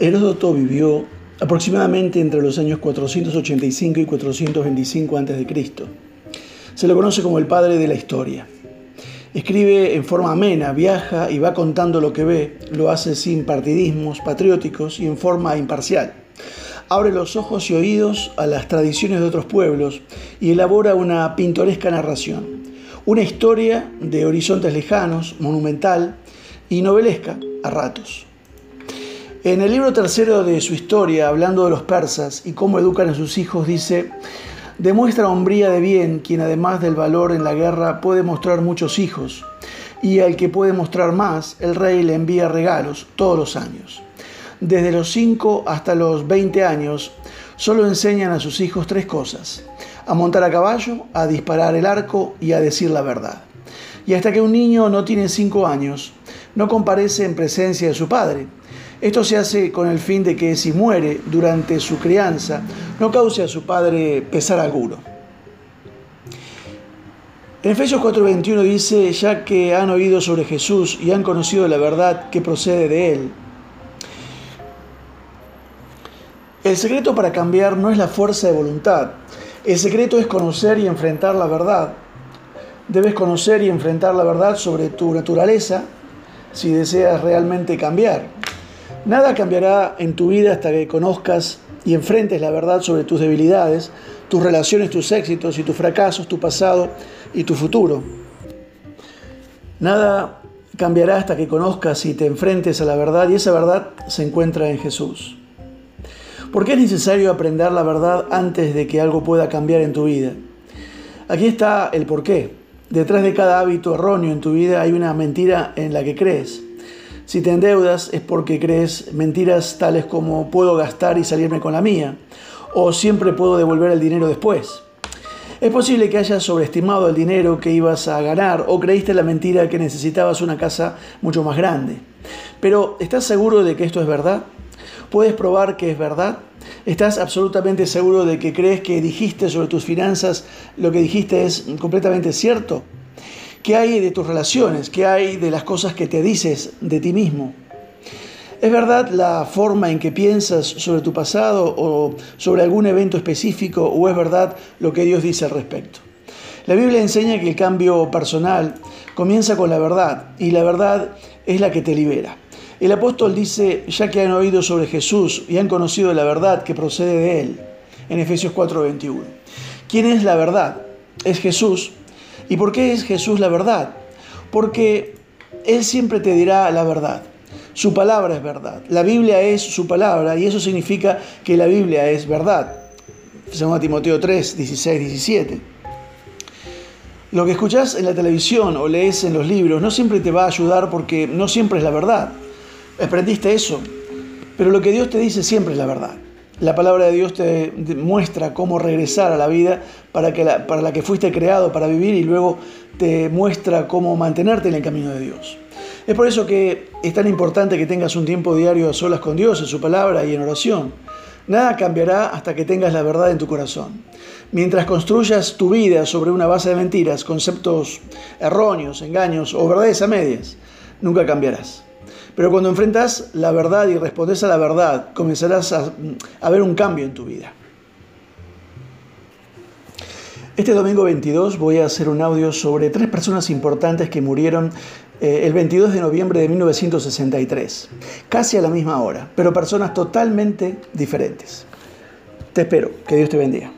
Heródoto vivió aproximadamente entre los años 485 y 425 a.C. Se lo conoce como el padre de la historia. Escribe en forma amena, viaja y va contando lo que ve, lo hace sin partidismos patrióticos y en forma imparcial. Abre los ojos y oídos a las tradiciones de otros pueblos y elabora una pintoresca narración, una historia de horizontes lejanos, monumental y novelesca a ratos. En el libro tercero de su historia, hablando de los persas y cómo educan a sus hijos, dice, demuestra hombría de bien quien además del valor en la guerra puede mostrar muchos hijos, y al que puede mostrar más, el rey le envía regalos todos los años. Desde los 5 hasta los 20 años, solo enseñan a sus hijos tres cosas, a montar a caballo, a disparar el arco y a decir la verdad. Y hasta que un niño no tiene 5 años, no comparece en presencia de su padre, esto se hace con el fin de que si muere durante su crianza, no cause a su padre pesar alguno. En Efesios 4:21 dice, ya que han oído sobre Jesús y han conocido la verdad que procede de él. El secreto para cambiar no es la fuerza de voluntad, el secreto es conocer y enfrentar la verdad. Debes conocer y enfrentar la verdad sobre tu naturaleza si deseas realmente cambiar. Nada cambiará en tu vida hasta que conozcas y enfrentes la verdad sobre tus debilidades, tus relaciones, tus éxitos y tus fracasos, tu pasado y tu futuro. Nada cambiará hasta que conozcas y te enfrentes a la verdad y esa verdad se encuentra en Jesús. ¿Por qué es necesario aprender la verdad antes de que algo pueda cambiar en tu vida? Aquí está el porqué. Detrás de cada hábito erróneo en tu vida hay una mentira en la que crees. Si te endeudas es porque crees mentiras tales como puedo gastar y salirme con la mía, o siempre puedo devolver el dinero después. Es posible que hayas sobreestimado el dinero que ibas a ganar o creíste la mentira que necesitabas una casa mucho más grande. Pero ¿estás seguro de que esto es verdad? ¿Puedes probar que es verdad? ¿Estás absolutamente seguro de que crees que dijiste sobre tus finanzas lo que dijiste es completamente cierto? ¿Qué hay de tus relaciones? ¿Qué hay de las cosas que te dices de ti mismo? ¿Es verdad la forma en que piensas sobre tu pasado o sobre algún evento específico o es verdad lo que Dios dice al respecto? La Biblia enseña que el cambio personal comienza con la verdad y la verdad es la que te libera. El apóstol dice, ya que han oído sobre Jesús y han conocido la verdad que procede de él, en Efesios 4:21. ¿Quién es la verdad? Es Jesús ¿Y por qué es Jesús la verdad? Porque Él siempre te dirá la verdad. Su palabra es verdad. La Biblia es su palabra y eso significa que la Biblia es verdad. 2 Timoteo 3, 16, 17. Lo que escuchas en la televisión o lees en los libros no siempre te va a ayudar porque no siempre es la verdad. Aprendiste eso. Pero lo que Dios te dice siempre es la verdad. La palabra de Dios te muestra cómo regresar a la vida para, que la, para la que fuiste creado para vivir y luego te muestra cómo mantenerte en el camino de Dios. Es por eso que es tan importante que tengas un tiempo diario a solas con Dios, en su palabra y en oración. Nada cambiará hasta que tengas la verdad en tu corazón. Mientras construyas tu vida sobre una base de mentiras, conceptos erróneos, engaños o verdades a medias, nunca cambiarás. Pero cuando enfrentas la verdad y respondes a la verdad, comenzarás a, ver un cambio en tu vida. Este domingo 22 voy a hacer un audio sobre tres personas importantes que murieron eh, el 22 de noviembre de 1963, casi a la misma hora, pero personas totalmente diferentes. Te espero, que Dios te bendiga.